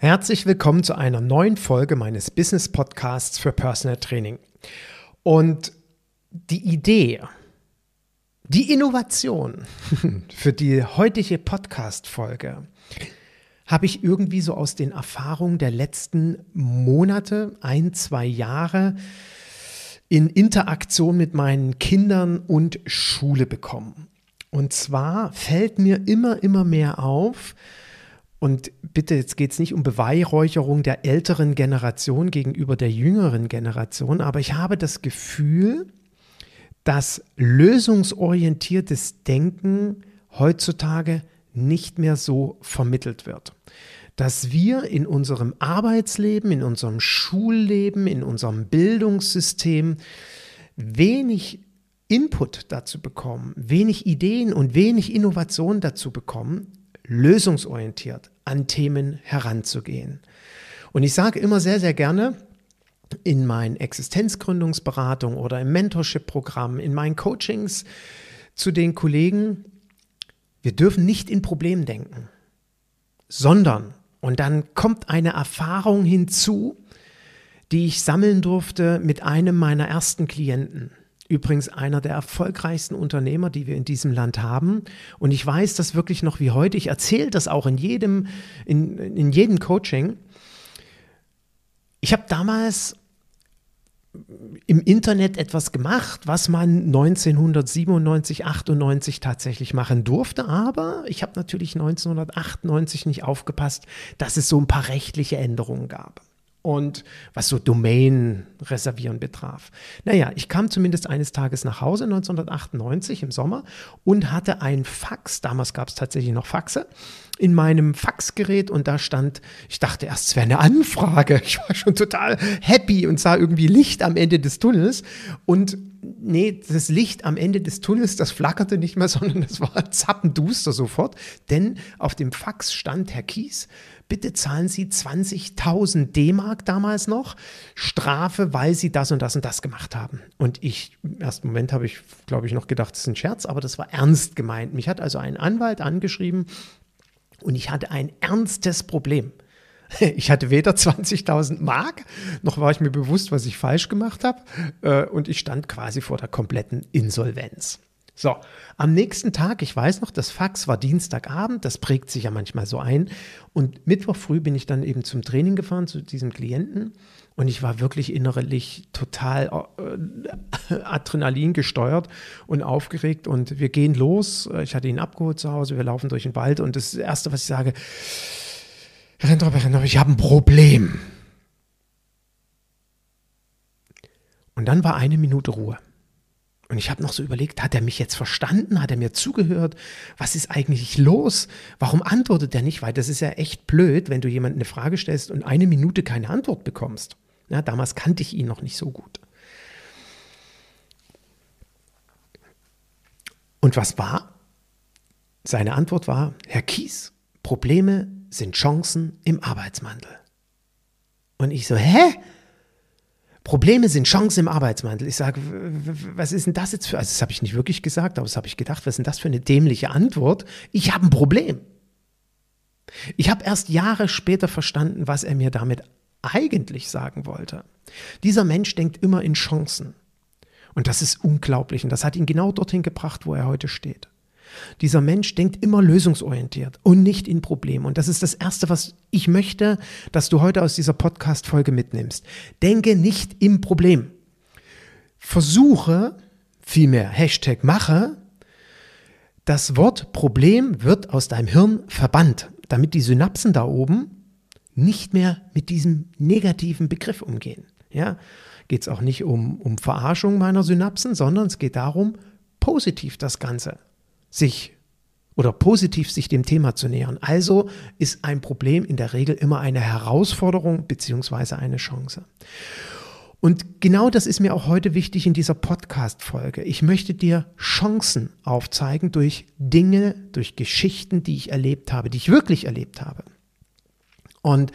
Herzlich willkommen zu einer neuen Folge meines Business Podcasts für Personal Training. Und die Idee, die Innovation für die heutige Podcast-Folge habe ich irgendwie so aus den Erfahrungen der letzten Monate, ein, zwei Jahre in Interaktion mit meinen Kindern und Schule bekommen. Und zwar fällt mir immer, immer mehr auf, und bitte, jetzt geht es nicht um Beweihräucherung der älteren Generation gegenüber der jüngeren Generation, aber ich habe das Gefühl, dass lösungsorientiertes Denken heutzutage nicht mehr so vermittelt wird. Dass wir in unserem Arbeitsleben, in unserem Schulleben, in unserem Bildungssystem wenig Input dazu bekommen, wenig Ideen und wenig Innovation dazu bekommen, lösungsorientiert an Themen heranzugehen. Und ich sage immer sehr, sehr gerne, in meinen Existenzgründungsberatungen oder im Mentorship-Programm, in meinen Coachings zu den Kollegen, wir dürfen nicht in Problemen denken, sondern, und dann kommt eine Erfahrung hinzu, die ich sammeln durfte mit einem meiner ersten Klienten. Übrigens einer der erfolgreichsten Unternehmer, die wir in diesem Land haben. Und ich weiß das wirklich noch wie heute. Ich erzähle das auch in jedem, in, in jedem Coaching. Ich habe damals im Internet etwas gemacht, was man 1997, 98 tatsächlich machen durfte. Aber ich habe natürlich 1998 nicht aufgepasst, dass es so ein paar rechtliche Änderungen gab und was so Domain reservieren betraf. Naja, ich kam zumindest eines Tages nach Hause 1998 im Sommer und hatte ein Fax, damals gab es tatsächlich noch Faxe, in meinem Faxgerät und da stand, ich dachte erst, es wäre eine Anfrage. Ich war schon total happy und sah irgendwie Licht am Ende des Tunnels und nee, das Licht am Ende des Tunnels, das flackerte nicht mehr, sondern es war zappenduster sofort, denn auf dem Fax stand Herr Kies, bitte zahlen Sie 20.000 D-Mark damals noch Strafe, weil Sie das und das und das gemacht haben. Und ich, im ersten Moment habe ich, glaube ich, noch gedacht, das ist ein Scherz, aber das war ernst gemeint. Mich hat also ein Anwalt angeschrieben und ich hatte ein ernstes Problem. Ich hatte weder 20.000 Mark, noch war ich mir bewusst, was ich falsch gemacht habe. Äh, und ich stand quasi vor der kompletten Insolvenz. So, am nächsten Tag, ich weiß noch, das Fax war Dienstagabend, das prägt sich ja manchmal so ein. Und Mittwoch früh bin ich dann eben zum Training gefahren, zu diesem Klienten. Und ich war wirklich innerlich total äh, Adrenalin gesteuert und aufgeregt. Und wir gehen los. Ich hatte ihn abgeholt zu Hause, wir laufen durch den Wald. Und das Erste, was ich sage, Herr Rentrop, Herr Rentrop, ich habe ein Problem. Und dann war eine Minute Ruhe. Und ich habe noch so überlegt, hat er mich jetzt verstanden? Hat er mir zugehört? Was ist eigentlich los? Warum antwortet er nicht? Weil das ist ja echt blöd, wenn du jemandem eine Frage stellst und eine Minute keine Antwort bekommst. Ja, damals kannte ich ihn noch nicht so gut. Und was war? Seine Antwort war, Herr Kies, Probleme sind Chancen im Arbeitsmantel. Und ich so, hä? Probleme sind Chancen im Arbeitsmantel. Ich sage, was ist denn das jetzt für, also das habe ich nicht wirklich gesagt, aber das habe ich gedacht, was ist denn das für eine dämliche Antwort? Ich habe ein Problem. Ich habe erst Jahre später verstanden, was er mir damit eigentlich sagen wollte. Dieser Mensch denkt immer in Chancen. Und das ist unglaublich. Und das hat ihn genau dorthin gebracht, wo er heute steht. Dieser Mensch denkt immer lösungsorientiert und nicht in Problemen. Und das ist das Erste, was ich möchte, dass du heute aus dieser Podcast-Folge mitnimmst. Denke nicht im Problem. Versuche, vielmehr Hashtag mache, das Wort Problem wird aus deinem Hirn verbannt, damit die Synapsen da oben nicht mehr mit diesem negativen Begriff umgehen. Ja? geht es auch nicht um, um Verarschung meiner Synapsen, sondern es geht darum, positiv das Ganze sich oder positiv sich dem Thema zu nähern. Also ist ein Problem in der Regel immer eine Herausforderung beziehungsweise eine Chance. Und genau das ist mir auch heute wichtig in dieser Podcast-Folge. Ich möchte dir Chancen aufzeigen durch Dinge, durch Geschichten, die ich erlebt habe, die ich wirklich erlebt habe. Und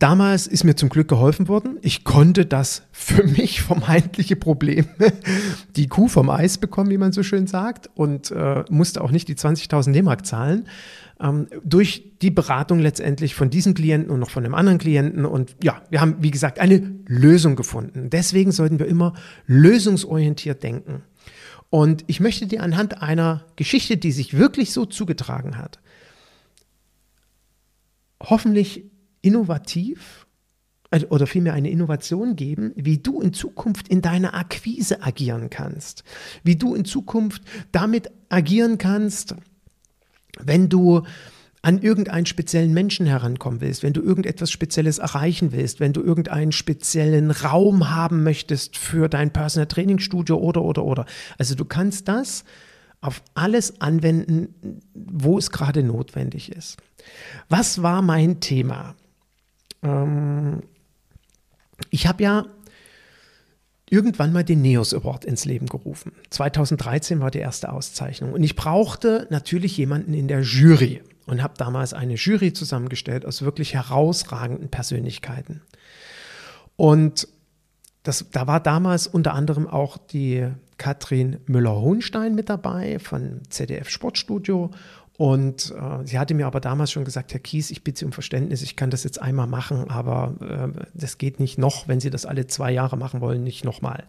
Damals ist mir zum Glück geholfen worden. Ich konnte das für mich vermeintliche Problem, die Kuh vom Eis bekommen, wie man so schön sagt, und äh, musste auch nicht die 20.000 D-Mark zahlen. Ähm, durch die Beratung letztendlich von diesem Klienten und noch von einem anderen Klienten. Und ja, wir haben, wie gesagt, eine Lösung gefunden. Deswegen sollten wir immer lösungsorientiert denken. Und ich möchte dir anhand einer Geschichte, die sich wirklich so zugetragen hat, hoffentlich innovativ also, oder vielmehr eine Innovation geben, wie du in Zukunft in deiner Akquise agieren kannst, wie du in Zukunft damit agieren kannst, wenn du an irgendeinen speziellen Menschen herankommen willst, wenn du irgendetwas Spezielles erreichen willst, wenn du irgendeinen speziellen Raum haben möchtest für dein Personal Training Studio oder, oder, oder. Also du kannst das auf alles anwenden, wo es gerade notwendig ist. Was war mein Thema? Ähm, ich habe ja irgendwann mal den NEOS Award ins Leben gerufen. 2013 war die erste Auszeichnung und ich brauchte natürlich jemanden in der Jury und habe damals eine Jury zusammengestellt aus wirklich herausragenden Persönlichkeiten. Und das, da war damals unter anderem auch die Katrin Müller-Hohenstein mit dabei von ZDF Sportstudio und äh, sie hatte mir aber damals schon gesagt, Herr Kies, ich bitte Sie um Verständnis, ich kann das jetzt einmal machen, aber äh, das geht nicht noch, wenn Sie das alle zwei Jahre machen wollen, nicht nochmal.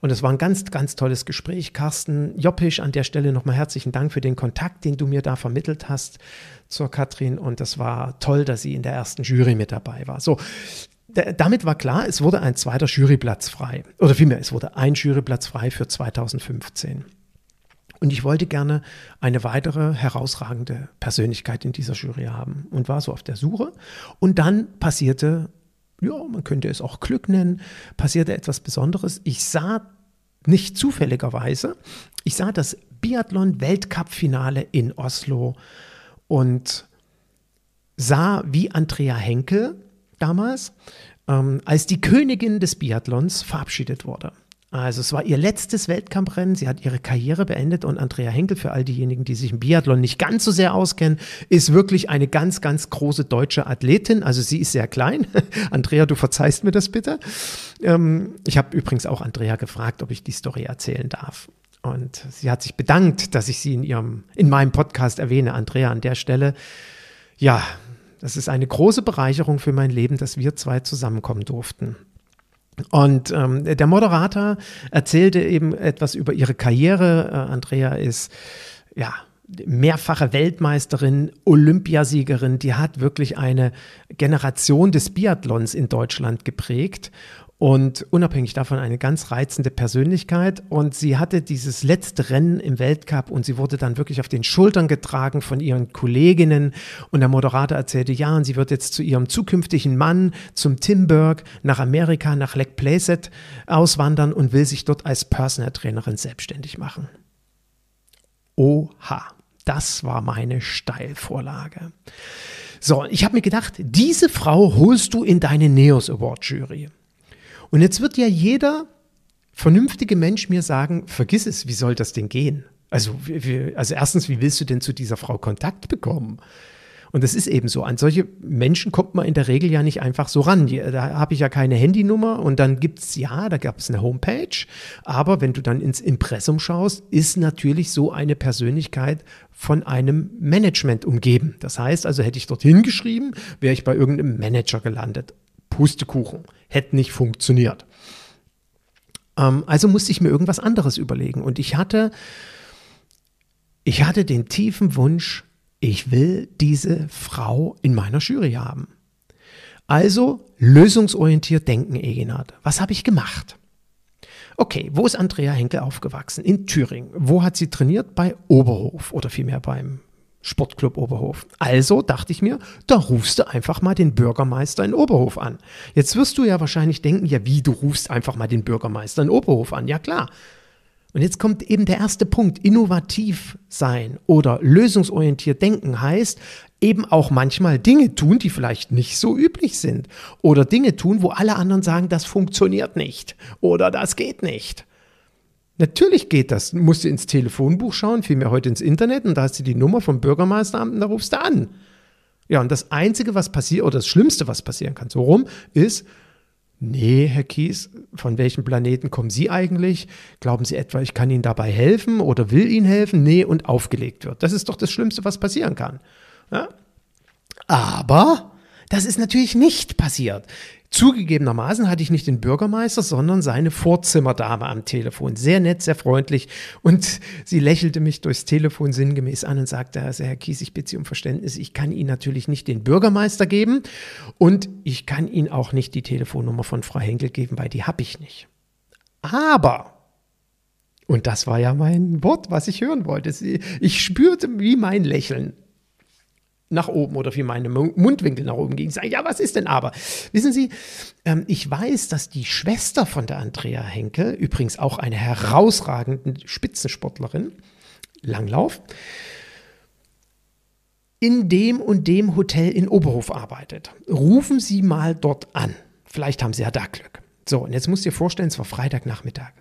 Und es war ein ganz, ganz tolles Gespräch. Carsten Joppisch, an der Stelle nochmal herzlichen Dank für den Kontakt, den du mir da vermittelt hast zur Katrin. Und das war toll, dass sie in der ersten Jury mit dabei war. So, damit war klar, es wurde ein zweiter Juryplatz frei. Oder vielmehr, es wurde ein Juryplatz frei für 2015. Und ich wollte gerne eine weitere herausragende Persönlichkeit in dieser Jury haben und war so auf der Suche. Und dann passierte, ja, man könnte es auch Glück nennen, passierte etwas Besonderes. Ich sah nicht zufälligerweise, ich sah das Biathlon-Weltcup-Finale in Oslo und sah, wie Andrea Henkel damals ähm, als die Königin des Biathlons verabschiedet wurde. Also es war ihr letztes Weltcuprennen. Sie hat ihre Karriere beendet und Andrea Henkel, für all diejenigen, die sich im Biathlon nicht ganz so sehr auskennen, ist wirklich eine ganz, ganz große deutsche Athletin. Also sie ist sehr klein. Andrea, du verzeihst mir das bitte. Ähm, ich habe übrigens auch Andrea gefragt, ob ich die Story erzählen darf. Und sie hat sich bedankt, dass ich sie in ihrem, in meinem Podcast erwähne. Andrea an der Stelle. Ja, das ist eine große Bereicherung für mein Leben, dass wir zwei zusammenkommen durften. Und ähm, der Moderator erzählte eben etwas über ihre Karriere. Äh, Andrea ist ja mehrfache Weltmeisterin, Olympiasiegerin, die hat wirklich eine Generation des Biathlons in Deutschland geprägt und unabhängig davon eine ganz reizende Persönlichkeit. Und sie hatte dieses letzte Rennen im Weltcup und sie wurde dann wirklich auf den Schultern getragen von ihren Kolleginnen. Und der Moderator erzählte, ja, und sie wird jetzt zu ihrem zukünftigen Mann, zum Timberg, nach Amerika, nach Lake Placid auswandern und will sich dort als Personal Trainerin selbstständig machen. Oha, das war meine Steilvorlage. So, ich habe mir gedacht, diese Frau holst du in deine Neos Award Jury. Und jetzt wird ja jeder vernünftige Mensch mir sagen, vergiss es, wie soll das denn gehen? Also, wie, also erstens, wie willst du denn zu dieser Frau Kontakt bekommen? Und das ist eben so. An solche Menschen kommt man in der Regel ja nicht einfach so ran. Da habe ich ja keine Handynummer und dann gibt es, ja, da gab es eine Homepage. Aber wenn du dann ins Impressum schaust, ist natürlich so eine Persönlichkeit von einem Management umgeben. Das heißt also, hätte ich dorthin geschrieben, wäre ich bei irgendeinem Manager gelandet. Pustekuchen. Hätte nicht funktioniert. Ähm, also musste ich mir irgendwas anderes überlegen. Und ich hatte, ich hatte den tiefen Wunsch, ich will diese Frau in meiner Jury haben. Also lösungsorientiert denken, Egenhard. Was habe ich gemacht? Okay, wo ist Andrea Henkel aufgewachsen? In Thüringen. Wo hat sie trainiert? Bei Oberhof oder vielmehr beim Sportclub Oberhof. Also dachte ich mir, da rufst du einfach mal den Bürgermeister in Oberhof an. Jetzt wirst du ja wahrscheinlich denken, ja wie, du rufst einfach mal den Bürgermeister in Oberhof an. Ja klar. Und jetzt kommt eben der erste Punkt. Innovativ sein oder lösungsorientiert denken heißt eben auch manchmal Dinge tun, die vielleicht nicht so üblich sind. Oder Dinge tun, wo alle anderen sagen, das funktioniert nicht oder das geht nicht. Natürlich geht das. Du musst ins Telefonbuch schauen, vielmehr heute ins Internet und da hast du die Nummer vom Bürgermeisteramt und da rufst du an. Ja, und das Einzige, was passiert, oder das Schlimmste, was passieren kann, so rum, ist, nee, Herr Kies, von welchem Planeten kommen Sie eigentlich? Glauben Sie etwa, ich kann Ihnen dabei helfen oder will Ihnen helfen? Nee, und aufgelegt wird. Das ist doch das Schlimmste, was passieren kann. Ja? Aber das ist natürlich nicht passiert. Zugegebenermaßen hatte ich nicht den Bürgermeister, sondern seine Vorzimmerdame am Telefon. Sehr nett, sehr freundlich. Und sie lächelte mich durchs Telefon sinngemäß an und sagte, also Herr Kies, ich bitte Sie um Verständnis. Ich kann Ihnen natürlich nicht den Bürgermeister geben und ich kann Ihnen auch nicht die Telefonnummer von Frau Henkel geben, weil die habe ich nicht. Aber und das war ja mein Wort, was ich hören wollte. Ich spürte wie mein Lächeln nach oben oder wie meine Mundwinkel nach oben gingen. Ich sage, ja, was ist denn aber? Wissen Sie, ähm, ich weiß, dass die Schwester von der Andrea Henkel, übrigens auch eine herausragende Spitzensportlerin, Langlauf, in dem und dem Hotel in Oberhof arbeitet. Rufen Sie mal dort an. Vielleicht haben Sie ja da Glück. So, und jetzt musst du dir vorstellen, es war Freitagnachmittag.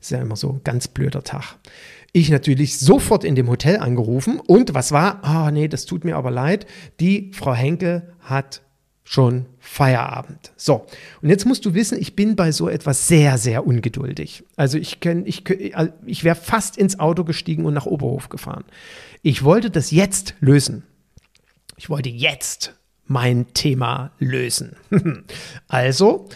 Ist ja immer so ein ganz blöder Tag. Ich natürlich sofort in dem Hotel angerufen und was war? Ah, oh, nee, das tut mir aber leid. Die Frau Henke hat schon Feierabend. So, und jetzt musst du wissen, ich bin bei so etwas sehr, sehr ungeduldig. Also ich, ich, ich wäre fast ins Auto gestiegen und nach Oberhof gefahren. Ich wollte das jetzt lösen. Ich wollte jetzt mein Thema lösen. also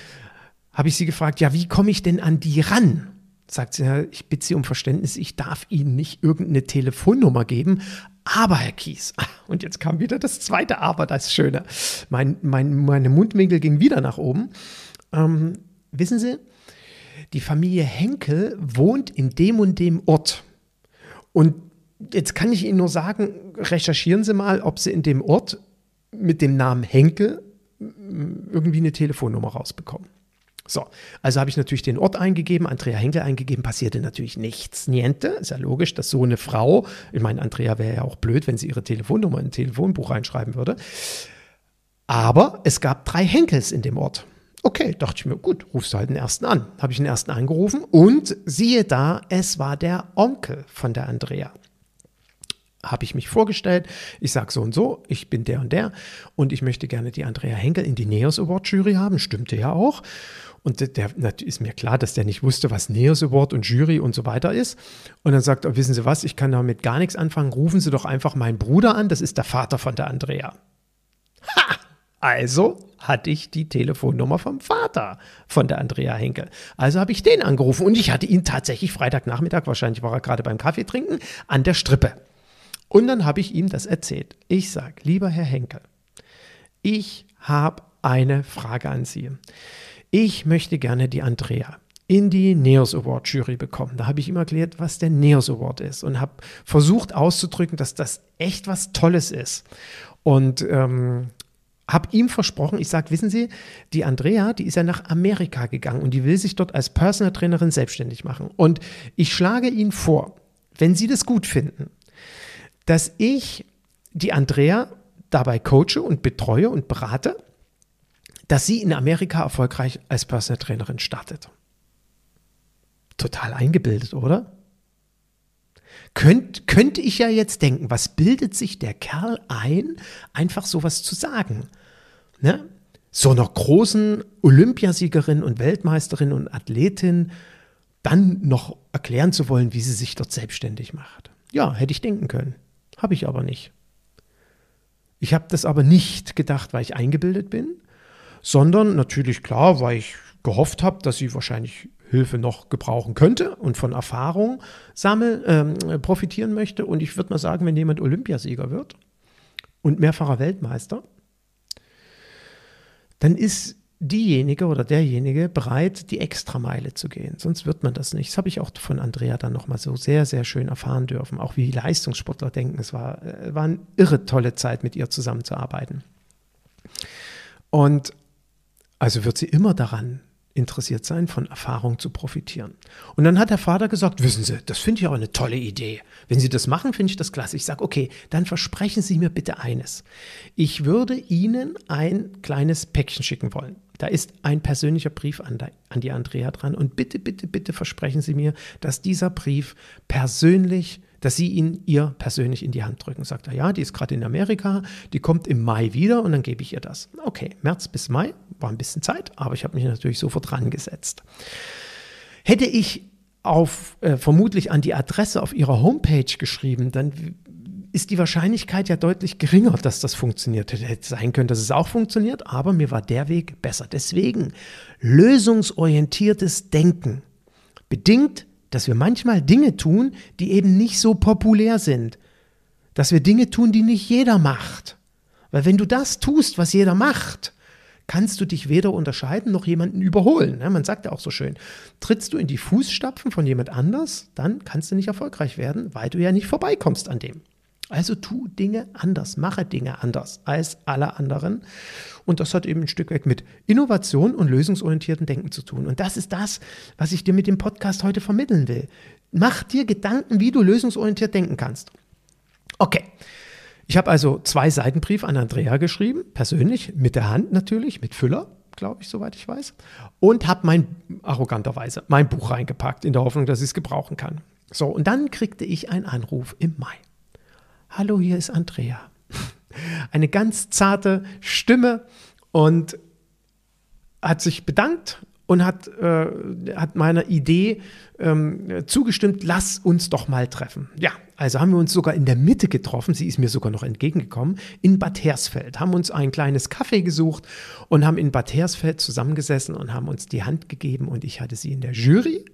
habe ich sie gefragt, ja, wie komme ich denn an die ran? Sagt sie, ich bitte Sie um Verständnis, ich darf Ihnen nicht irgendeine Telefonnummer geben. Aber, Herr Kies, und jetzt kam wieder das zweite Aber, das Schöne. Mein, mein, meine Mundwinkel ging wieder nach oben. Ähm, wissen Sie, die Familie Henkel wohnt in dem und dem Ort. Und jetzt kann ich Ihnen nur sagen, recherchieren Sie mal, ob Sie in dem Ort mit dem Namen Henkel irgendwie eine Telefonnummer rausbekommen. So, also habe ich natürlich den Ort eingegeben, Andrea Henkel eingegeben, passierte natürlich nichts, niente. Ist ja logisch, dass so eine Frau, ich meine, Andrea wäre ja auch blöd, wenn sie ihre Telefonnummer in ein Telefonbuch reinschreiben würde. Aber es gab drei Henkels in dem Ort. Okay, dachte ich mir, gut, rufst du halt den ersten an. Habe ich den ersten angerufen und siehe da, es war der Onkel von der Andrea habe ich mich vorgestellt. Ich sage so und so, ich bin der und der und ich möchte gerne die Andrea Henkel in die Neos Award Jury haben. Stimmte ja auch. Und der, ist mir klar, dass der nicht wusste, was Neos Award und Jury und so weiter ist. Und dann sagt er, wissen Sie was, ich kann damit gar nichts anfangen. Rufen Sie doch einfach meinen Bruder an, das ist der Vater von der Andrea. Ha! Also hatte ich die Telefonnummer vom Vater von der Andrea Henkel. Also habe ich den angerufen und ich hatte ihn tatsächlich Freitagnachmittag, wahrscheinlich war er gerade beim Kaffee trinken, an der Strippe. Und dann habe ich ihm das erzählt. Ich sage, lieber Herr Henkel, ich habe eine Frage an Sie ich möchte gerne die Andrea in die Neos Award Jury bekommen. Da habe ich ihm erklärt, was der Neos Award ist und habe versucht auszudrücken, dass das echt was Tolles ist. Und ähm, habe ihm versprochen, ich sage, wissen Sie, die Andrea, die ist ja nach Amerika gegangen und die will sich dort als Personal Trainerin selbstständig machen. Und ich schlage Ihnen vor, wenn Sie das gut finden, dass ich die Andrea dabei coache und betreue und berate dass sie in Amerika erfolgreich als Personal Trainerin startet. Total eingebildet, oder? Könnt, könnte ich ja jetzt denken, was bildet sich der Kerl ein, einfach sowas zu sagen? Ne? So einer großen Olympiasiegerin und Weltmeisterin und Athletin dann noch erklären zu wollen, wie sie sich dort selbstständig macht. Ja, hätte ich denken können. Habe ich aber nicht. Ich habe das aber nicht gedacht, weil ich eingebildet bin, sondern natürlich klar, weil ich gehofft habe, dass sie wahrscheinlich Hilfe noch gebrauchen könnte und von Erfahrung sammeln, äh, profitieren möchte. Und ich würde mal sagen, wenn jemand Olympiasieger wird und mehrfacher Weltmeister, dann ist diejenige oder derjenige bereit, die Extrameile zu gehen. Sonst wird man das nicht. Das habe ich auch von Andrea dann nochmal so sehr, sehr schön erfahren dürfen. Auch wie Leistungssportler denken. Es war, äh, war eine irre tolle Zeit, mit ihr zusammenzuarbeiten. Und also wird sie immer daran interessiert sein, von Erfahrung zu profitieren. Und dann hat der Vater gesagt, wissen Sie, das finde ich auch eine tolle Idee. Wenn Sie das machen, finde ich das klasse. Ich sage, okay, dann versprechen Sie mir bitte eines. Ich würde Ihnen ein kleines Päckchen schicken wollen. Da ist ein persönlicher Brief an, an die Andrea dran. Und bitte, bitte, bitte versprechen Sie mir, dass dieser Brief persönlich dass sie ihn ihr persönlich in die Hand drücken. Sagt er, ja, die ist gerade in Amerika, die kommt im Mai wieder und dann gebe ich ihr das. Okay, März bis Mai war ein bisschen Zeit, aber ich habe mich natürlich sofort dran gesetzt. Hätte ich auf, äh, vermutlich an die Adresse auf ihrer Homepage geschrieben, dann ist die Wahrscheinlichkeit ja deutlich geringer, dass das funktioniert. Hätte sein können, dass es auch funktioniert, aber mir war der Weg besser. Deswegen lösungsorientiertes Denken bedingt dass wir manchmal Dinge tun, die eben nicht so populär sind. Dass wir Dinge tun, die nicht jeder macht. Weil wenn du das tust, was jeder macht, kannst du dich weder unterscheiden noch jemanden überholen. Man sagt ja auch so schön, trittst du in die Fußstapfen von jemand anders, dann kannst du nicht erfolgreich werden, weil du ja nicht vorbeikommst an dem. Also tu Dinge anders, mache Dinge anders als alle anderen. Und das hat eben ein Stück weit mit Innovation und lösungsorientierten Denken zu tun. Und das ist das, was ich dir mit dem Podcast heute vermitteln will. Mach dir Gedanken, wie du lösungsorientiert denken kannst. Okay. Ich habe also zwei Seitenbrief an Andrea geschrieben, persönlich, mit der Hand natürlich, mit Füller, glaube ich, soweit ich weiß. Und habe mein, arroganterweise, mein Buch reingepackt, in der Hoffnung, dass ich es gebrauchen kann. So, und dann kriegte ich einen Anruf im Mai. Hallo, hier ist Andrea. Eine ganz zarte Stimme und hat sich bedankt und hat, äh, hat meiner Idee ähm, zugestimmt, lass uns doch mal treffen. Ja, also haben wir uns sogar in der Mitte getroffen, sie ist mir sogar noch entgegengekommen, in Bad Hersfeld, haben uns ein kleines Café gesucht und haben in Bad Hersfeld zusammengesessen und haben uns die Hand gegeben und ich hatte sie in der Jury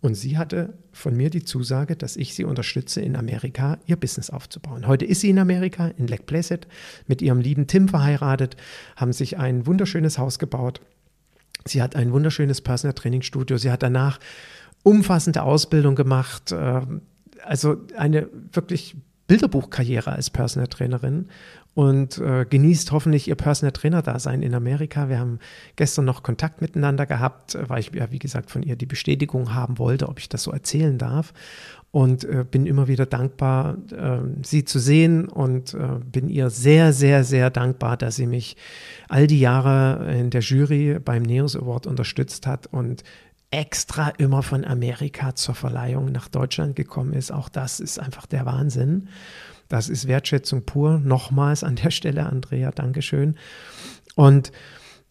und sie hatte von mir die Zusage, dass ich sie unterstütze, in Amerika ihr Business aufzubauen. Heute ist sie in Amerika, in Lake Placid, mit ihrem lieben Tim verheiratet, haben sich ein wunderschönes Haus gebaut. Sie hat ein wunderschönes Personal Training Studio. Sie hat danach umfassende Ausbildung gemacht. Äh, also eine wirklich Bilderbuchkarriere als Personal Trainerin und äh, genießt hoffentlich ihr Personal Trainer Dasein in Amerika. Wir haben gestern noch Kontakt miteinander gehabt, äh, weil ich ja wie gesagt von ihr die Bestätigung haben wollte, ob ich das so erzählen darf und äh, bin immer wieder dankbar, äh, sie zu sehen und äh, bin ihr sehr, sehr, sehr dankbar, dass sie mich all die Jahre in der Jury beim Neos Award unterstützt hat und extra immer von Amerika zur Verleihung nach Deutschland gekommen ist. Auch das ist einfach der Wahnsinn. Das ist Wertschätzung pur. Nochmals an der Stelle, Andrea, Dankeschön. Und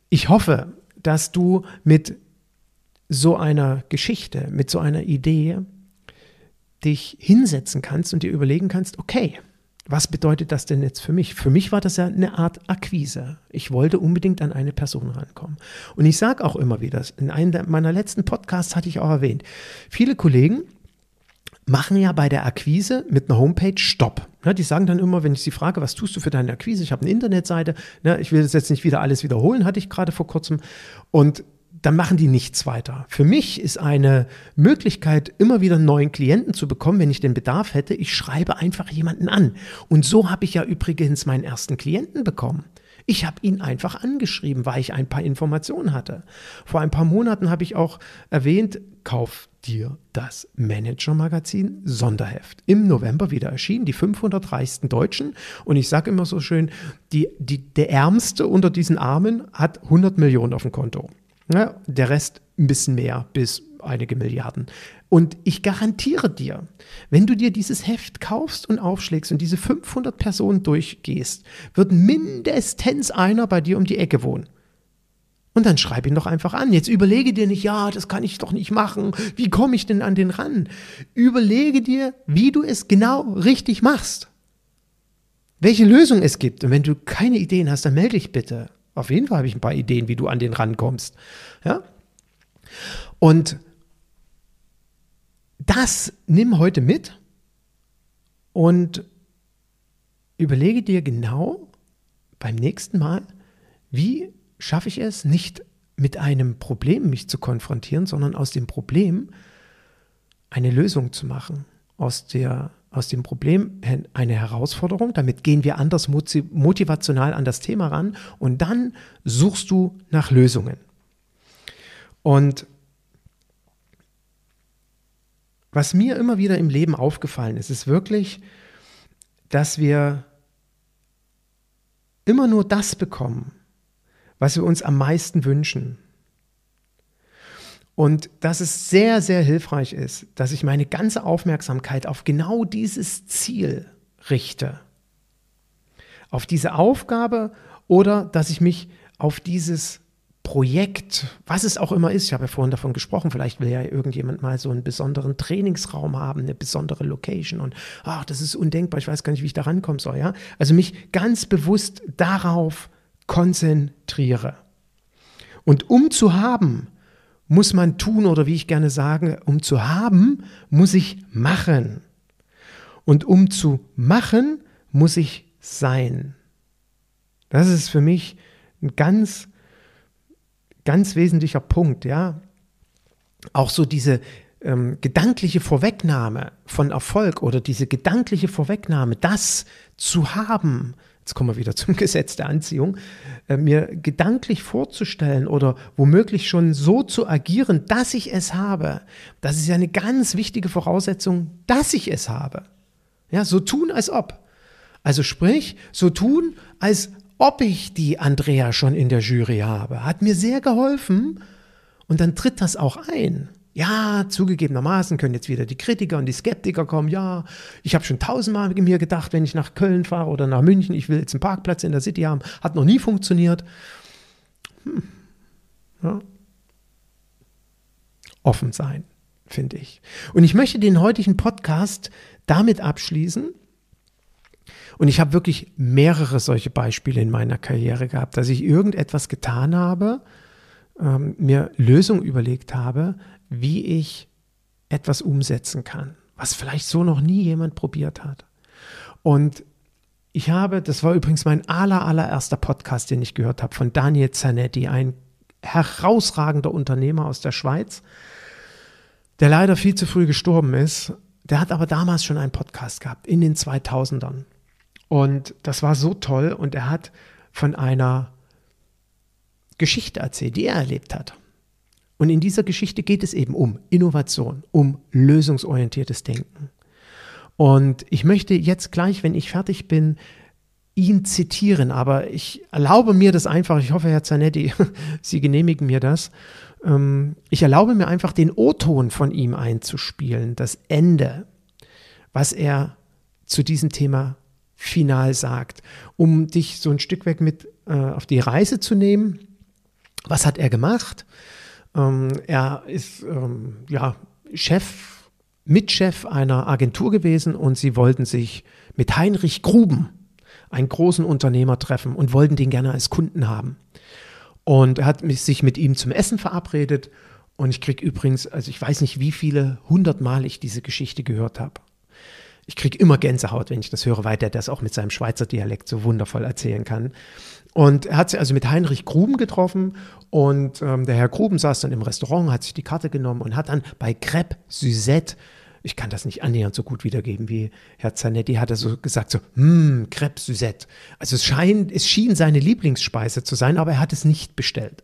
ich hoffe, dass du mit so einer Geschichte, mit so einer Idee dich hinsetzen kannst und dir überlegen kannst, okay, was bedeutet das denn jetzt für mich? Für mich war das ja eine Art Akquise. Ich wollte unbedingt an eine Person rankommen. Und ich sage auch immer wieder, in einem meiner letzten Podcasts hatte ich auch erwähnt, viele Kollegen machen ja bei der Akquise mit einer Homepage Stopp. Ja, die sagen dann immer, wenn ich sie frage, was tust du für deine Akquise? Ich habe eine Internetseite. Ja, ich will das jetzt nicht wieder alles wiederholen, hatte ich gerade vor kurzem. Und dann machen die nichts weiter. Für mich ist eine Möglichkeit, immer wieder neuen Klienten zu bekommen, wenn ich den Bedarf hätte, ich schreibe einfach jemanden an. Und so habe ich ja übrigens meinen ersten Klienten bekommen. Ich habe ihn einfach angeschrieben, weil ich ein paar Informationen hatte. Vor ein paar Monaten habe ich auch erwähnt, kauf dir das Manager-Magazin Sonderheft. Im November wieder erschienen, die 500 reichsten Deutschen. Und ich sage immer so schön, die, die, der Ärmste unter diesen Armen hat 100 Millionen auf dem Konto. Ja, der Rest ein bisschen mehr, bis einige Milliarden. Und ich garantiere dir, wenn du dir dieses Heft kaufst und aufschlägst und diese 500 Personen durchgehst, wird mindestens einer bei dir um die Ecke wohnen. Und dann schreib ihn doch einfach an. Jetzt überlege dir nicht, ja, das kann ich doch nicht machen. Wie komme ich denn an den ran? Überlege dir, wie du es genau richtig machst. Welche Lösung es gibt. Und wenn du keine Ideen hast, dann melde dich bitte. Auf jeden Fall habe ich ein paar Ideen, wie du an den rankommst. Ja? Und das nimm heute mit und überlege dir genau beim nächsten Mal, wie schaffe ich es, nicht mit einem Problem mich zu konfrontieren, sondern aus dem Problem eine Lösung zu machen. Aus, der, aus dem Problem eine Herausforderung. Damit gehen wir anders motivational an das Thema ran und dann suchst du nach Lösungen. Und was mir immer wieder im Leben aufgefallen ist, ist wirklich, dass wir immer nur das bekommen, was wir uns am meisten wünschen. Und dass es sehr, sehr hilfreich ist, dass ich meine ganze Aufmerksamkeit auf genau dieses Ziel richte. Auf diese Aufgabe oder dass ich mich auf dieses Projekt, was es auch immer ist, ich habe ja vorhin davon gesprochen, vielleicht will ja irgendjemand mal so einen besonderen Trainingsraum haben, eine besondere Location und ach, das ist undenkbar, ich weiß gar nicht, wie ich da rankommen soll, ja? Also mich ganz bewusst darauf konzentriere. Und um zu haben, muss man tun oder wie ich gerne sage, um zu haben, muss ich machen. Und um zu machen, muss ich sein. Das ist für mich ein ganz ganz wesentlicher Punkt, ja. Auch so diese ähm, gedankliche Vorwegnahme von Erfolg oder diese gedankliche Vorwegnahme, das zu haben, jetzt kommen wir wieder zum Gesetz der Anziehung, äh, mir gedanklich vorzustellen oder womöglich schon so zu agieren, dass ich es habe, das ist ja eine ganz wichtige Voraussetzung, dass ich es habe. Ja, so tun, als ob. Also sprich, so tun, als ob ich die Andrea schon in der Jury habe. Hat mir sehr geholfen. Und dann tritt das auch ein. Ja, zugegebenermaßen können jetzt wieder die Kritiker und die Skeptiker kommen. Ja, ich habe schon tausendmal mir gedacht, wenn ich nach Köln fahre oder nach München, ich will jetzt einen Parkplatz in der City haben. Hat noch nie funktioniert. Hm. Ja. Offen sein, finde ich. Und ich möchte den heutigen Podcast damit abschließen, und ich habe wirklich mehrere solche Beispiele in meiner Karriere gehabt, dass ich irgendetwas getan habe, ähm, mir Lösungen überlegt habe, wie ich etwas umsetzen kann, was vielleicht so noch nie jemand probiert hat. Und ich habe, das war übrigens mein aller, allererster Podcast, den ich gehört habe, von Daniel Zanetti, ein herausragender Unternehmer aus der Schweiz, der leider viel zu früh gestorben ist. Der hat aber damals schon einen Podcast gehabt, in den 2000ern. Und das war so toll und er hat von einer Geschichte erzählt, die er erlebt hat. Und in dieser Geschichte geht es eben um Innovation, um lösungsorientiertes Denken. Und ich möchte jetzt gleich, wenn ich fertig bin, ihn zitieren, aber ich erlaube mir das einfach, ich hoffe, Herr Zanetti, Sie genehmigen mir das. Ähm, ich erlaube mir einfach, den O-Ton von ihm einzuspielen, das Ende, was er zu diesem Thema final sagt, um dich so ein Stück weg mit äh, auf die Reise zu nehmen. Was hat er gemacht? Ähm, er ist ähm, ja Chef, Mitchef einer Agentur gewesen und sie wollten sich mit Heinrich Gruben, einen großen Unternehmer, treffen und wollten den gerne als Kunden haben. Und er hat sich mit ihm zum Essen verabredet. Und ich kriege übrigens, also ich weiß nicht, wie viele hundertmal ich diese Geschichte gehört habe ich kriege immer Gänsehaut, wenn ich das höre, weil der das auch mit seinem Schweizer Dialekt so wundervoll erzählen kann. Und er hat sich also mit Heinrich Gruben getroffen und ähm, der Herr Gruben saß dann im Restaurant, hat sich die Karte genommen und hat dann bei Crepe Suzette ich kann das nicht annähernd so gut wiedergeben wie Herr Zanetti, hat er so gesagt, so, hm, Crepe Suzette. Also es, scheint, es schien seine Lieblingsspeise zu sein, aber er hat es nicht bestellt.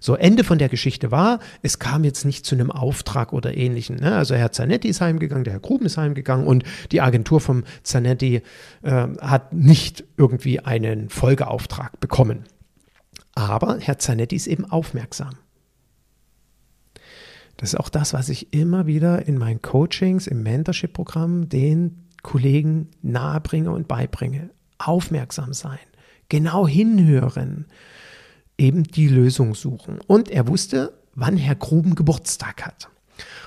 So, Ende von der Geschichte war, es kam jetzt nicht zu einem Auftrag oder ähnlichen. Ne? Also Herr Zanetti ist heimgegangen, der Herr Gruben ist heimgegangen und die Agentur vom Zanetti äh, hat nicht irgendwie einen Folgeauftrag bekommen. Aber Herr Zanetti ist eben aufmerksam. Das ist auch das, was ich immer wieder in meinen Coachings, im Mentorship-Programm den Kollegen nahebringe und beibringe. Aufmerksam sein, genau hinhören, eben die Lösung suchen. Und er wusste, wann Herr Gruben Geburtstag hat.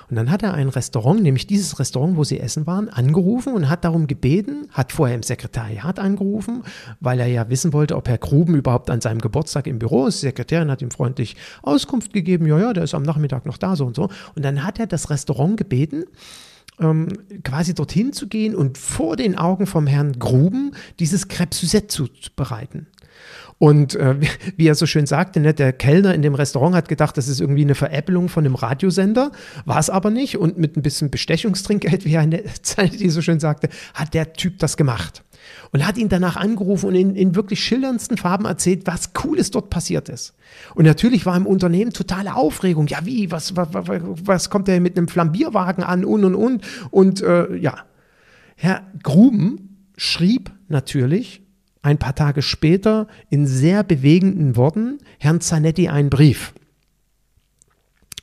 Und dann hat er ein Restaurant, nämlich dieses Restaurant, wo sie essen waren, angerufen und hat darum gebeten, hat vorher im Sekretariat angerufen, weil er ja wissen wollte, ob Herr Gruben überhaupt an seinem Geburtstag im Büro ist. Die Sekretärin hat ihm freundlich Auskunft gegeben, ja, ja, der ist am Nachmittag noch da, so und so. Und dann hat er das Restaurant gebeten, ähm, quasi dorthin zu gehen und vor den Augen vom Herrn Gruben dieses Crêpe Suzette zuzubereiten. Und äh, wie er so schön sagte, ne, der Kellner in dem Restaurant hat gedacht, das ist irgendwie eine Veräppelung von einem Radiosender, war es aber nicht. Und mit ein bisschen Bestechungstrinkgeld, wie er in der Zeit die so schön sagte, hat der Typ das gemacht. Und hat ihn danach angerufen und in, in wirklich schillerndsten Farben erzählt, was Cooles dort passiert ist. Und natürlich war im Unternehmen totale Aufregung. Ja, wie, was, was, was kommt der mit einem Flambierwagen an und und und. Und äh, ja, Herr Gruben schrieb natürlich ein paar Tage später in sehr bewegenden Worten Herrn Zanetti einen Brief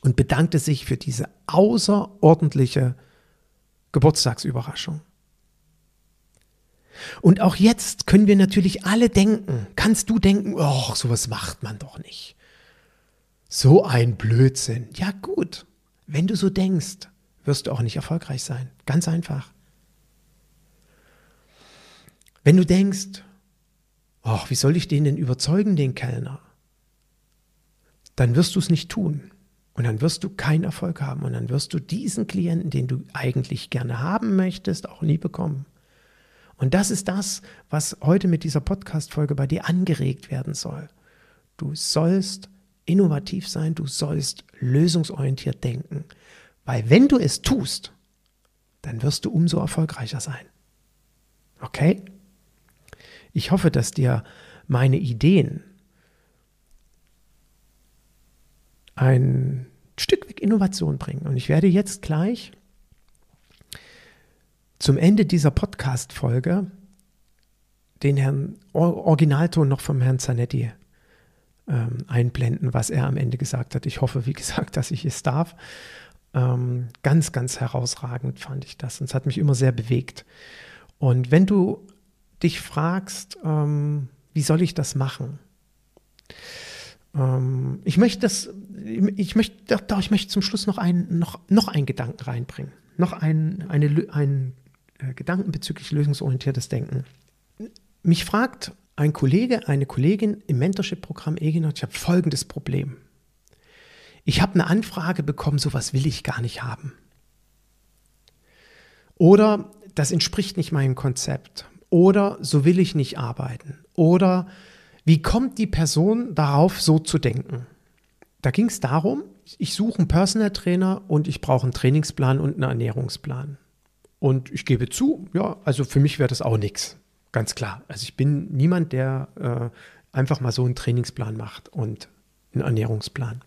und bedankte sich für diese außerordentliche Geburtstagsüberraschung. Und auch jetzt können wir natürlich alle denken, kannst du denken, oh, sowas macht man doch nicht. So ein Blödsinn. Ja gut, wenn du so denkst, wirst du auch nicht erfolgreich sein. Ganz einfach. Wenn du denkst, ach, wie soll ich den denn überzeugen, den Kellner? Dann wirst du es nicht tun. Und dann wirst du keinen Erfolg haben. Und dann wirst du diesen Klienten, den du eigentlich gerne haben möchtest, auch nie bekommen. Und das ist das, was heute mit dieser Podcast-Folge bei dir angeregt werden soll. Du sollst innovativ sein, du sollst lösungsorientiert denken. Weil wenn du es tust, dann wirst du umso erfolgreicher sein. Okay? Ich hoffe, dass dir meine Ideen ein Stück weg Innovation bringen. Und ich werde jetzt gleich zum Ende dieser Podcast-Folge den Herrn Originalton noch vom Herrn Zanetti ähm, einblenden, was er am Ende gesagt hat. Ich hoffe, wie gesagt, dass ich es darf. Ähm, ganz, ganz herausragend fand ich das und es hat mich immer sehr bewegt. Und wenn du dich fragst, ähm, wie soll ich das machen? Ähm, ich möchte das, ich möchte, doch, ich möchte zum Schluss noch einen, noch, noch einen Gedanken reinbringen. Noch ein, eine, ein äh, Gedanken bezüglich lösungsorientiertes Denken. Mich fragt ein Kollege, eine Kollegin im Mentorship-Programm Eginot, ich habe folgendes Problem. Ich habe eine Anfrage bekommen, sowas will ich gar nicht haben. Oder das entspricht nicht meinem Konzept. Oder so will ich nicht arbeiten. Oder wie kommt die Person darauf, so zu denken? Da ging es darum, ich suche einen Personal Trainer und ich brauche einen Trainingsplan und einen Ernährungsplan. Und ich gebe zu, ja, also für mich wäre das auch nichts. Ganz klar. Also ich bin niemand, der äh, einfach mal so einen Trainingsplan macht und einen Ernährungsplan.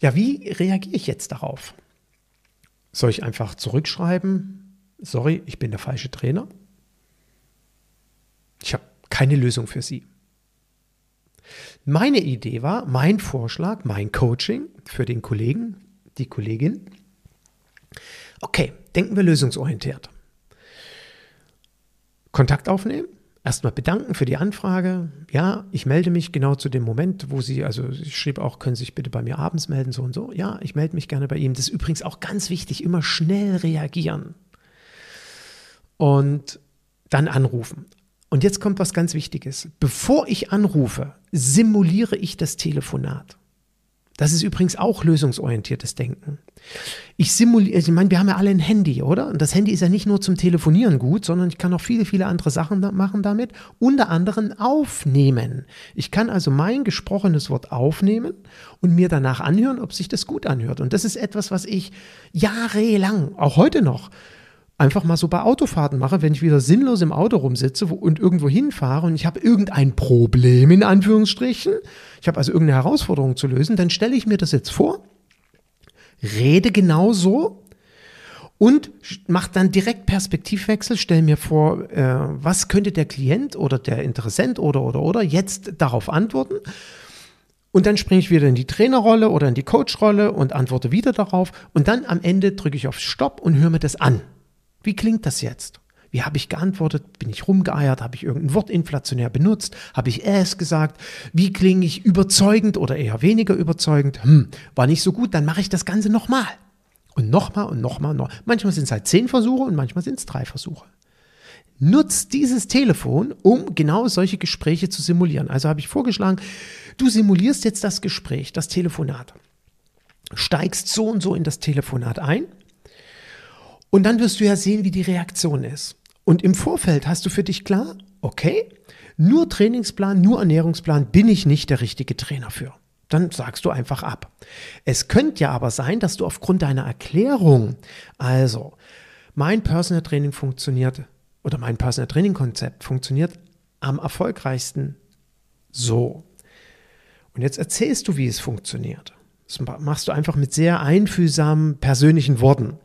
Ja, wie reagiere ich jetzt darauf? Soll ich einfach zurückschreiben? Sorry, ich bin der falsche Trainer. Ich habe keine Lösung für Sie. Meine Idee war, mein Vorschlag, mein Coaching für den Kollegen, die Kollegin. Okay, denken wir lösungsorientiert. Kontakt aufnehmen, erstmal bedanken für die Anfrage. Ja, ich melde mich genau zu dem Moment, wo Sie, also ich schrieb auch, können Sie sich bitte bei mir abends melden, so und so. Ja, ich melde mich gerne bei Ihnen. Das ist übrigens auch ganz wichtig, immer schnell reagieren. Und dann anrufen. Und jetzt kommt was ganz Wichtiges. Bevor ich anrufe, simuliere ich das Telefonat. Das ist übrigens auch lösungsorientiertes Denken. Ich simuliere, ich meine, wir haben ja alle ein Handy, oder? Und das Handy ist ja nicht nur zum Telefonieren gut, sondern ich kann auch viele, viele andere Sachen da machen damit, unter anderem aufnehmen. Ich kann also mein gesprochenes Wort aufnehmen und mir danach anhören, ob sich das gut anhört. Und das ist etwas, was ich jahrelang, auch heute noch, einfach mal so bei Autofahrten mache, wenn ich wieder sinnlos im Auto rumsitze und irgendwo hinfahre und ich habe irgendein Problem in Anführungsstrichen, ich habe also irgendeine Herausforderung zu lösen, dann stelle ich mir das jetzt vor, rede genauso und mache dann direkt Perspektivwechsel, stelle mir vor, äh, was könnte der Klient oder der Interessent oder oder oder jetzt darauf antworten. Und dann springe ich wieder in die Trainerrolle oder in die Coachrolle und antworte wieder darauf. Und dann am Ende drücke ich auf Stopp und höre mir das an. Wie klingt das jetzt? Wie habe ich geantwortet? Bin ich rumgeeiert? Habe ich irgendein Wort inflationär benutzt? Habe ich es gesagt? Wie klinge ich überzeugend oder eher weniger überzeugend? Hm, war nicht so gut, dann mache ich das Ganze nochmal. Und nochmal und nochmal und noch. Manchmal sind es halt zehn Versuche und manchmal sind es drei Versuche. Nutzt dieses Telefon, um genau solche Gespräche zu simulieren. Also habe ich vorgeschlagen, du simulierst jetzt das Gespräch, das Telefonat. Steigst so und so in das Telefonat ein Und dann wirst du ja sehen, wie die Reaktion ist. Und im Vorfeld hast du für dich klar, okay, nur Trainingsplan, nur Ernährungsplan bin ich nicht der richtige Trainer für. Dann sagst du einfach ab. Es könnte ja aber sein, dass du aufgrund deiner Erklärung, also mein Personal Training funktioniert oder mein Personal Training Konzept funktioniert am erfolgreichsten so. Und jetzt erzählst du, wie es funktioniert. Das machst du einfach mit sehr einfühlsamen persönlichen Worten.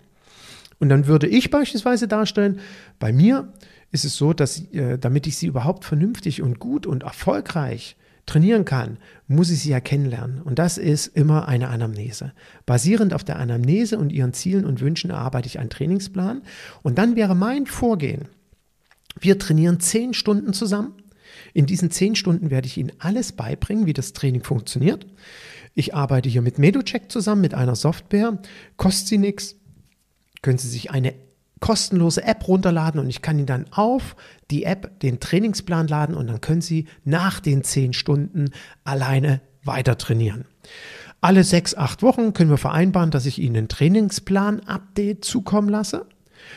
Und dann würde ich beispielsweise darstellen, bei mir ist es so, dass äh, damit ich sie überhaupt vernünftig und gut und erfolgreich trainieren kann, muss ich sie ja kennenlernen. Und das ist immer eine Anamnese. Basierend auf der Anamnese und ihren Zielen und Wünschen erarbeite ich einen Trainingsplan. Und dann wäre mein Vorgehen, wir trainieren zehn Stunden zusammen. In diesen zehn Stunden werde ich Ihnen alles beibringen, wie das Training funktioniert. Ich arbeite hier mit MedoCheck zusammen, mit einer Software. Kostet Sie nichts. Können Sie sich eine kostenlose App runterladen und ich kann Ihnen dann auf die App den Trainingsplan laden und dann können Sie nach den zehn Stunden alleine weiter trainieren. Alle sechs, acht Wochen können wir vereinbaren, dass ich Ihnen einen Trainingsplan-Update zukommen lasse.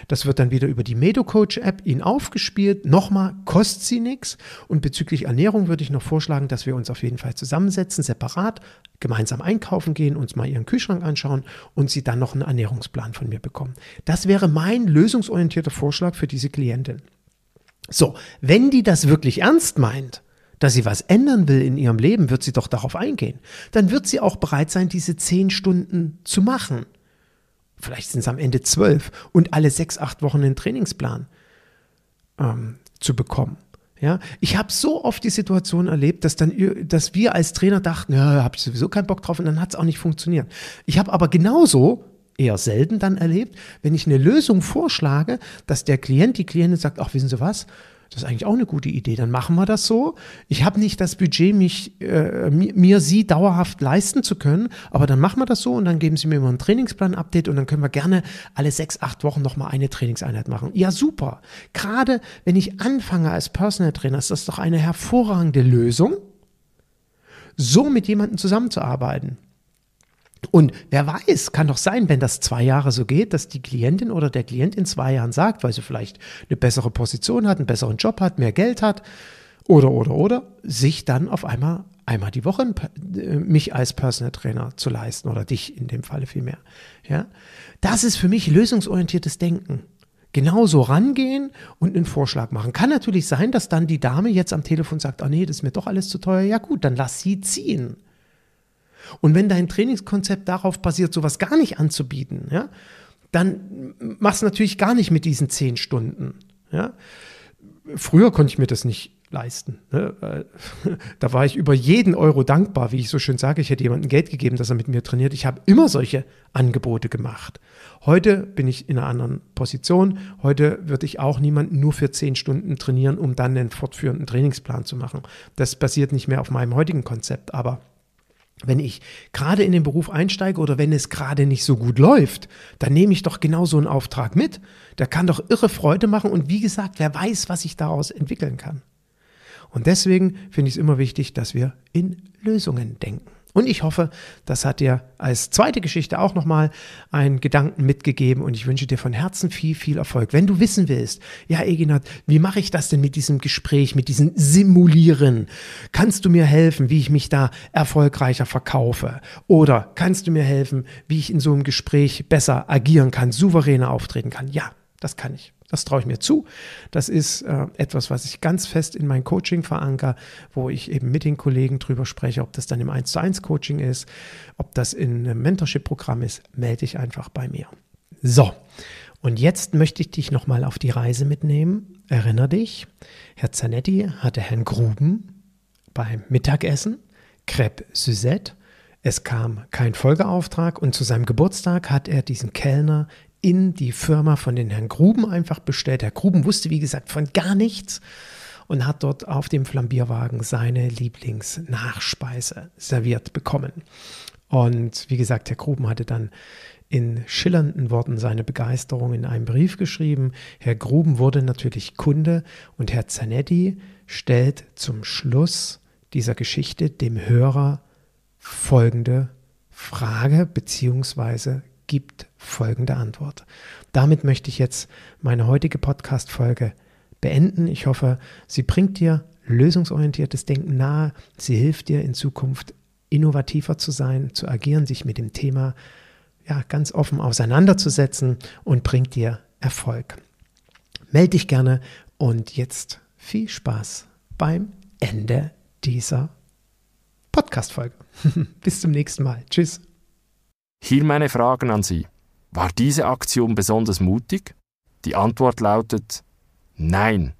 Das wird dann wieder über die MedoCoach-App Ihnen aufgespielt. Nochmal, kostet sie nichts. Und bezüglich Ernährung würde ich noch vorschlagen, dass wir uns auf jeden Fall zusammensetzen, separat, gemeinsam einkaufen gehen, uns mal Ihren Kühlschrank anschauen und Sie dann noch einen Ernährungsplan von mir bekommen. Das wäre mein lösungsorientierter Vorschlag für diese Klientin. So, wenn die das wirklich ernst meint, dass sie was ändern will in ihrem Leben, wird sie doch darauf eingehen. Dann wird sie auch bereit sein, diese zehn Stunden zu machen vielleicht sind es am Ende zwölf und alle sechs, acht Wochen einen Trainingsplan ähm, zu bekommen. Ja, ich habe so oft die Situation erlebt, dass dann, dass wir als Trainer dachten, ja, habe ich sowieso keinen Bock drauf und dann hat es auch nicht funktioniert. Ich habe aber genauso eher selten dann erlebt, wenn ich eine Lösung vorschlage, dass der Klient, die Klientin sagt, ach, wissen Sie was, das ist eigentlich auch eine gute Idee. Dann machen wir das so. Ich habe nicht das Budget, mich, äh, mir, sie dauerhaft leisten zu können, aber dann machen wir das so und dann geben sie mir immer ein Trainingsplan-Update und dann können wir gerne alle sechs, acht Wochen nochmal eine Trainingseinheit machen. Ja, super. Gerade wenn ich anfange als Personal Trainer, ist das doch eine hervorragende Lösung, so mit jemandem zusammenzuarbeiten. Und wer weiß, kann doch sein, wenn das zwei Jahre so geht, dass die Klientin oder der Klient in zwei Jahren sagt, weil sie vielleicht eine bessere Position hat, einen besseren Job hat, mehr Geld hat oder, oder, oder, sich dann auf einmal einmal die Woche äh, mich als Personal Trainer zu leisten oder dich in dem Falle vielmehr. Ja? Das ist für mich lösungsorientiertes Denken. Genauso rangehen und einen Vorschlag machen. Kann natürlich sein, dass dann die Dame jetzt am Telefon sagt, oh nee, das ist mir doch alles zu teuer. Ja gut, dann lass sie ziehen. Und wenn dein Trainingskonzept darauf basiert, sowas gar nicht anzubieten, ja, dann machst du natürlich gar nicht mit diesen zehn Stunden. Ja. Früher konnte ich mir das nicht leisten. Ne? Da war ich über jeden Euro dankbar, wie ich so schön sage. Ich hätte jemandem Geld gegeben, dass er mit mir trainiert. Ich habe immer solche Angebote gemacht. Heute bin ich in einer anderen Position. Heute würde ich auch niemanden nur für zehn Stunden trainieren, um dann einen fortführenden Trainingsplan zu machen. Das basiert nicht mehr auf meinem heutigen Konzept, aber wenn ich gerade in den Beruf einsteige oder wenn es gerade nicht so gut läuft, dann nehme ich doch genau so einen Auftrag mit. Der kann doch irre Freude machen und wie gesagt, wer weiß, was ich daraus entwickeln kann. Und deswegen finde ich es immer wichtig, dass wir in Lösungen denken. Und ich hoffe, das hat dir als zweite Geschichte auch nochmal einen Gedanken mitgegeben und ich wünsche dir von Herzen viel, viel Erfolg. Wenn du wissen willst, ja, Eginat, wie mache ich das denn mit diesem Gespräch, mit diesem Simulieren? Kannst du mir helfen, wie ich mich da erfolgreicher verkaufe? Oder kannst du mir helfen, wie ich in so einem Gespräch besser agieren kann, souveräner auftreten kann? Ja, das kann ich. Das traue ich mir zu. Das ist äh, etwas, was ich ganz fest in mein Coaching verankere, wo ich eben mit den Kollegen drüber spreche, ob das dann im 1 zu 1 Coaching ist, ob das in einem Mentorship-Programm ist, melde dich einfach bei mir. So, und jetzt möchte ich dich nochmal auf die Reise mitnehmen. Erinner dich, Herr Zanetti hatte Herrn Gruben beim Mittagessen, Crepe Suzette. Es kam kein Folgeauftrag und zu seinem Geburtstag hat er diesen Kellner in die Firma von den Herrn Gruben einfach bestellt. Herr Gruben wusste, wie gesagt, von gar nichts und hat dort auf dem Flambierwagen seine Lieblingsnachspeise serviert bekommen. Und wie gesagt, Herr Gruben hatte dann in schillernden Worten seine Begeisterung in einem Brief geschrieben. Herr Gruben wurde natürlich Kunde und Herr Zanetti stellt zum Schluss dieser Geschichte dem Hörer folgende Frage bzw gibt folgende Antwort. Damit möchte ich jetzt meine heutige Podcast-Folge beenden. Ich hoffe, sie bringt dir lösungsorientiertes Denken nahe. Sie hilft dir in Zukunft innovativer zu sein, zu agieren, sich mit dem Thema ja, ganz offen auseinanderzusetzen und bringt dir Erfolg. Melde dich gerne und jetzt viel Spaß beim Ende dieser Podcast-Folge. Bis zum nächsten Mal. Tschüss. Hier meine Fragen an Sie. War diese Aktion besonders mutig? Die Antwort lautet Nein.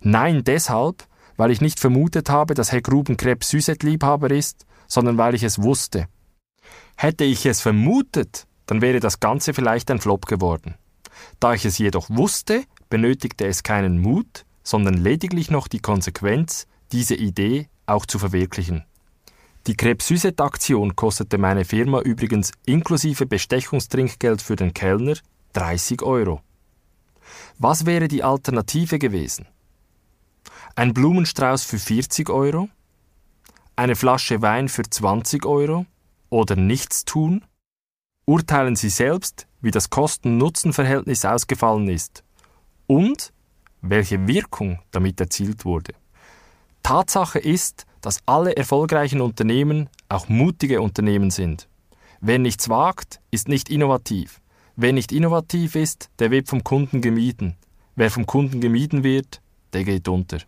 Nein deshalb, weil ich nicht vermutet habe, dass Herr Grubenkrebs Süßet-Liebhaber ist, sondern weil ich es wusste. Hätte ich es vermutet, dann wäre das Ganze vielleicht ein Flop geworden. Da ich es jedoch wusste, benötigte es keinen Mut, sondern lediglich noch die Konsequenz, diese Idee auch zu verwirklichen. Die Krebs-Süßet-Aktion kostete meine Firma übrigens inklusive Bestechungstrinkgeld für den Kellner 30 Euro. Was wäre die Alternative gewesen? Ein Blumenstrauß für 40 Euro? Eine Flasche Wein für 20 Euro? Oder nichts tun? Urteilen Sie selbst, wie das Kosten-Nutzen-Verhältnis ausgefallen ist und welche Wirkung damit erzielt wurde. Tatsache ist, dass alle erfolgreichen Unternehmen auch mutige Unternehmen sind. Wer nichts wagt, ist nicht innovativ. Wer nicht innovativ ist, der wird vom Kunden gemieden. Wer vom Kunden gemieden wird, der geht unter.